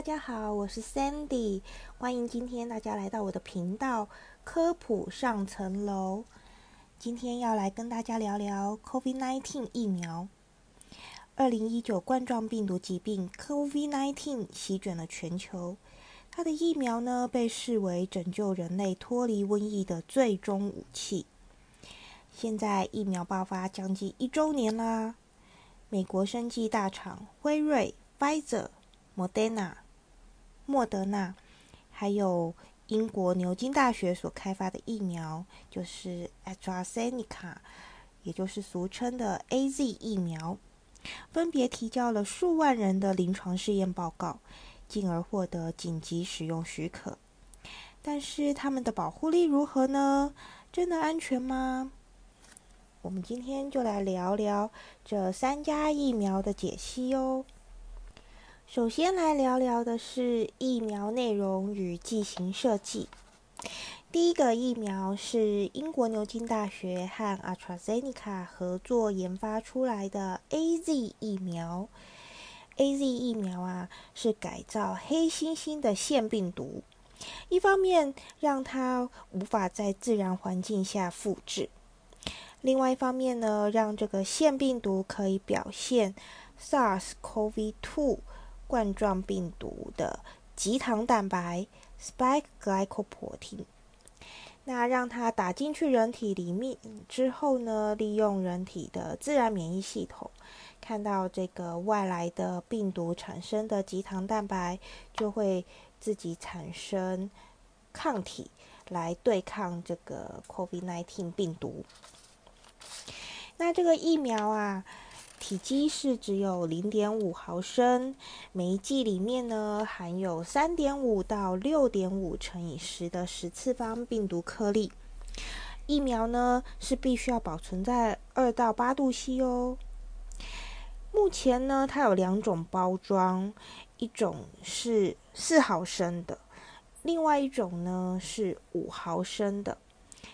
大家好，我是 Sandy，欢迎今天大家来到我的频道科普上层楼。今天要来跟大家聊聊 COVID-19 疫苗。二零一九冠状病毒疾病 COVID-19 席卷了全球，它的疫苗呢被视为拯救人类脱离瘟疫的最终武器。现在疫苗爆发将近一周年啦，美国生技大厂辉瑞、Pfizer。莫德纳、莫德纳，还有英国牛津大学所开发的疫苗，就是 AstraZeneca，也就是俗称的 AZ 疫苗，分别提交了数万人的临床试验报告，进而获得紧急使用许可。但是，他们的保护力如何呢？真的安全吗？我们今天就来聊聊这三家疫苗的解析哦。首先来聊聊的是疫苗内容与剂型设计。第一个疫苗是英国牛津大学和 AstraZeneca 合作研发出来的 AZ 疫苗。AZ 疫苗啊，是改造黑猩猩的腺病毒，一方面让它无法在自然环境下复制，另外一方面呢，让这个腺病毒可以表现 SARS-CoV-2。冠状病毒的集糖蛋白 （spike glycoprotein），那让它打进去人体里面之后呢，利用人体的自然免疫系统，看到这个外来的病毒产生的集糖蛋白，就会自己产生抗体来对抗这个 COVID-19 病毒。那这个疫苗啊。体积是只有零点五毫升，每一剂里面呢含有三点五到六点五乘以十的十次方病毒颗粒。疫苗呢是必须要保存在二到八度 C 哦。目前呢它有两种包装，一种是四毫升的，另外一种呢是五毫升的。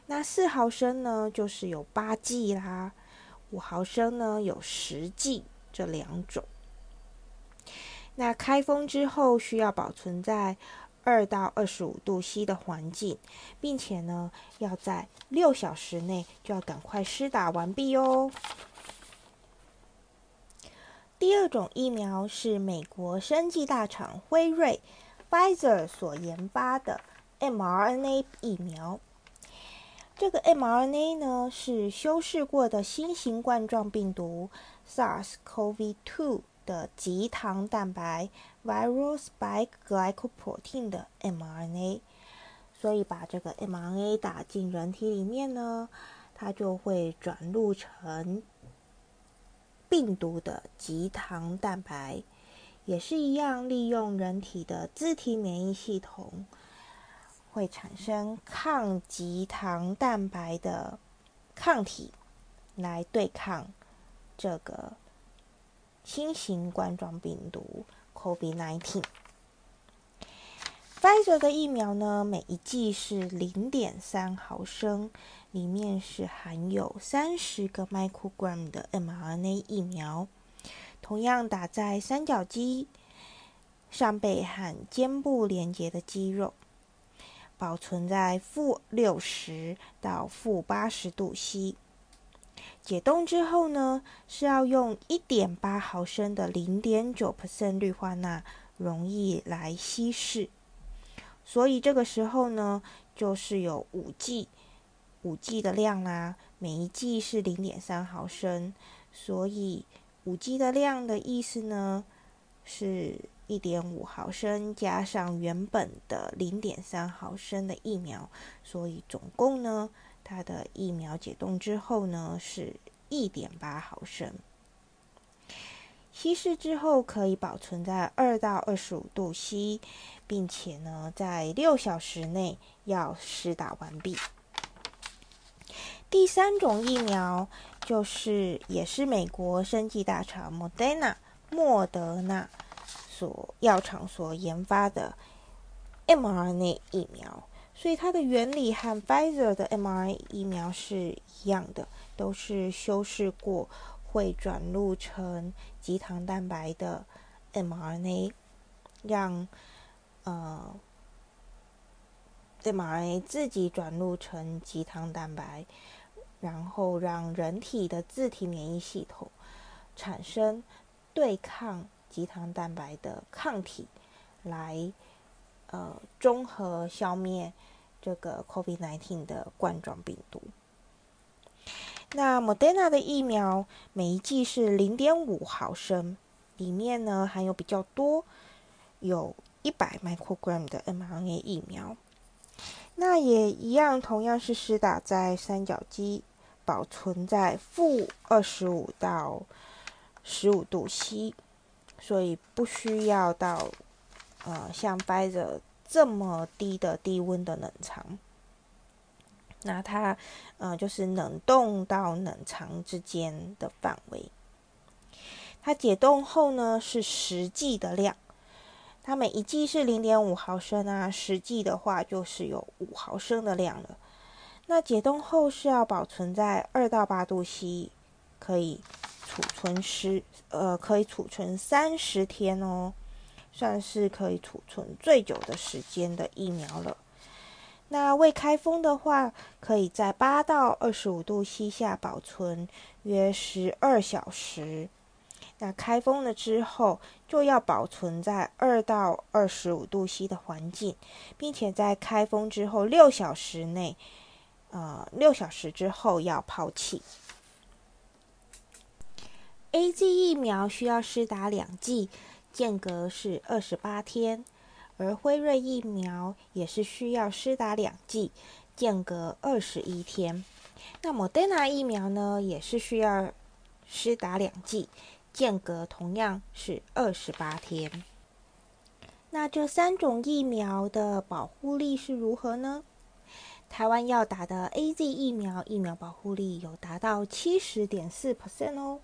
那四毫升呢就是有八剂啦。五毫升呢，有十剂这两种。那开封之后需要保存在二到二十五度 C 的环境，并且呢，要在六小时内就要赶快施打完毕哦。第二种疫苗是美国生技大厂辉瑞 （Pfizer） 所研发的 mRNA 疫苗。这个 mRNA 呢是修饰过的新型冠状病毒 SARS-CoV-2 的集糖蛋白 （Viral Spike Glycoprotein） 的 mRNA，所以把这个 mRNA 打进人体里面呢，它就会转录成病毒的集糖蛋白，也是一样利用人体的自体免疫系统。会产生抗棘糖蛋白的抗体来对抗这个新型冠状病毒 COVID-19。Pfizer 的疫苗呢，每一剂是零点三毫升，里面是含有三十个 microgram 的 mRNA 疫苗，同样打在三角肌上背和肩部连接的肌肉。保存在负六十到负八十度 C。解冻之后呢，是要用一点八毫升的零点九 percent 氯化钠溶液来稀释。所以这个时候呢，就是有五 g，五 g 的量啦，每一 g 是零点三毫升，所以五 g 的量的意思呢是。一点五毫升加上原本的零点三毫升的疫苗，所以总共呢，它的疫苗解冻之后呢，是一点八毫升。稀释之后可以保存在二到二十五度 C，并且呢，在六小时内要施打完毕。第三种疫苗就是也是美国生技大厂莫德纳莫德纳。所药厂所研发的 mRNA 疫苗，所以它的原理和 Pfizer 的 mRNA 疫苗是一样的，都是修饰过会转录成肌糖蛋白的 mRNA 让呃 mRNA 自己转录成肌糖蛋白，然后让人体的自体免疫系统产生对抗肌糖蛋白的抗体，来呃综合消灭这个 COVID-19 的冠状病毒。那 Moderna 的疫苗每一剂是零点五毫升，里面呢含有比较多，有一百 microgram 的 mRNA 疫苗。那也一样，同样是施打在三角肌，保存在负二十五到十五度 C，所以不需要到呃像掰着这么低的低温的冷藏。那它，呃，就是冷冻到冷藏之间的范围。它解冻后呢，是实际的量。它每一剂是零点五毫升啊，实际的话就是有五毫升的量了。那解冻后是要保存在二到八度 C，可以储存十，呃，可以储存三十天哦，算是可以储存最久的时间的疫苗了。那未开封的话，可以在八到二十五度 C 下保存约十二小时。那开封了之后，就要保存在二到二十五度 C 的环境，并且在开封之后六小时内，呃，六小时之后要抛弃。A Z 疫苗需要施打两剂，间隔是二十八天。而辉瑞疫苗也是需要施打两剂，间隔二十一天。那么 Moderna 疫苗呢，也是需要施打两剂，间隔同样是二十八天。那这三种疫苗的保护力是如何呢？台湾要打的 A Z 疫苗，疫苗保护力有达到七十点四 percent 哦，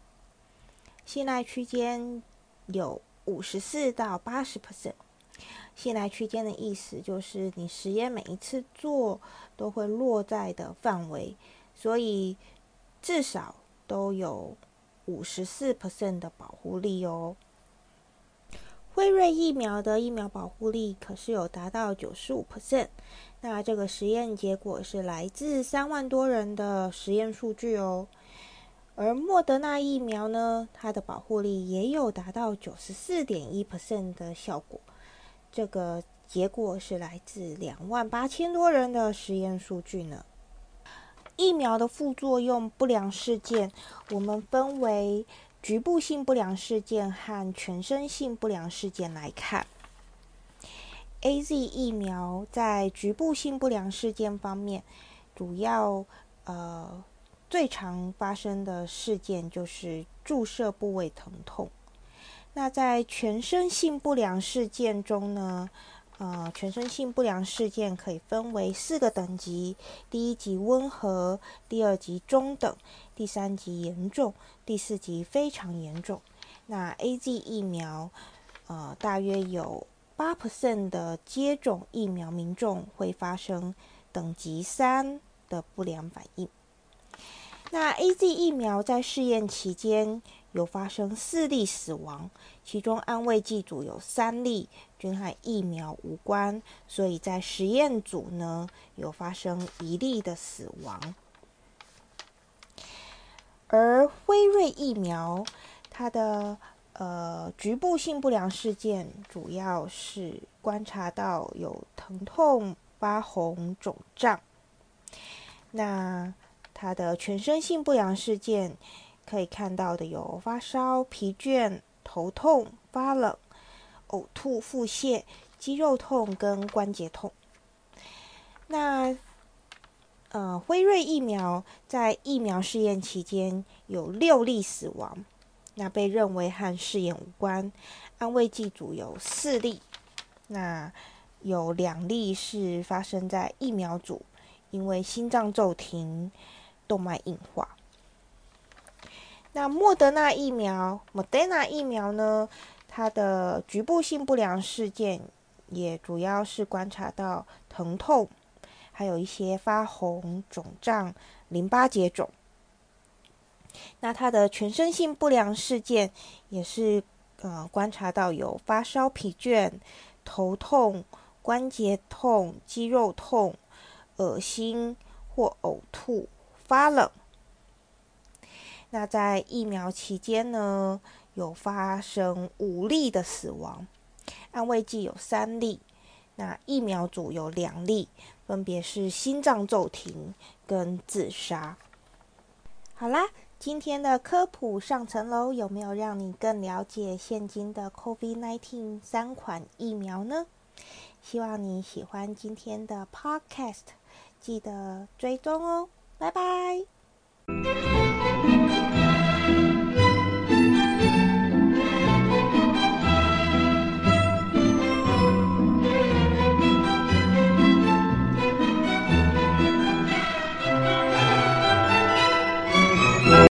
信赖区间有五十四到八十 percent。信赖区间的意思就是，你实验每一次做都会落在的范围，所以至少都有五十四 percent 的保护力哦。辉瑞疫苗的疫苗保护力可是有达到九十五 percent，那这个实验结果是来自三万多人的实验数据哦。而莫德纳疫苗呢，它的保护力也有达到九十四点一 percent 的效果。这个结果是来自两万八千多人的实验数据呢。疫苗的副作用不良事件，我们分为局部性不良事件和全身性不良事件来看。A Z 疫苗在局部性不良事件方面，主要呃最常发生的事件就是注射部位疼痛。那在全身性不良事件中呢，呃，全身性不良事件可以分为四个等级：第一级温和，第二级中等，第三级严重，第四级非常严重。那 A Z 疫苗，呃，大约有八 percent 的接种疫苗民众会发生等级三的不良反应。那 A Z 疫苗在试验期间。有发生四例死亡，其中安慰剂组有三例均和疫苗无关，所以在实验组呢有发生一例的死亡。而辉瑞疫苗，它的呃局部性不良事件主要是观察到有疼痛、发红、肿胀。那它的全身性不良事件。可以看到的有发烧、疲倦、头痛、发冷、呕吐、腹泻、肌肉痛跟关节痛。那呃，辉瑞疫苗在疫苗试验期间有六例死亡，那被认为和试验无关。安慰剂组有四例，那有两例是发生在疫苗组，因为心脏骤停、动脉硬化。那莫德纳疫苗、莫德纳疫苗呢？它的局部性不良事件也主要是观察到疼痛，还有一些发红、肿胀、淋巴结肿。那它的全身性不良事件也是呃，观察到有发烧、疲倦、头痛、关节痛、肌肉痛、恶心或呕吐、发冷。那在疫苗期间呢，有发生五例的死亡，安慰剂有三例，那疫苗组有两例，分别是心脏骤停跟自杀。好啦。今天的科普上层楼有没有让你更了解现今的 COVID-19 三款疫苗呢？希望你喜欢今天的 Podcast，记得追踪哦，拜拜。